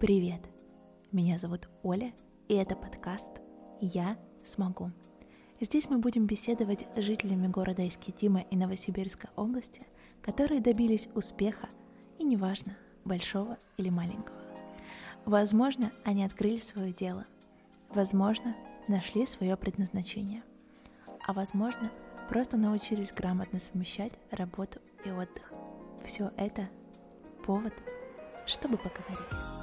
Привет! Меня зовут Оля, и это подкаст «Я смогу». Здесь мы будем беседовать с жителями города Искитима и Новосибирской области, которые добились успеха, и неважно, большого или маленького. Возможно, они открыли свое дело. Возможно, нашли свое предназначение. А возможно, просто научились грамотно совмещать работу и отдых. Все это повод, чтобы поговорить.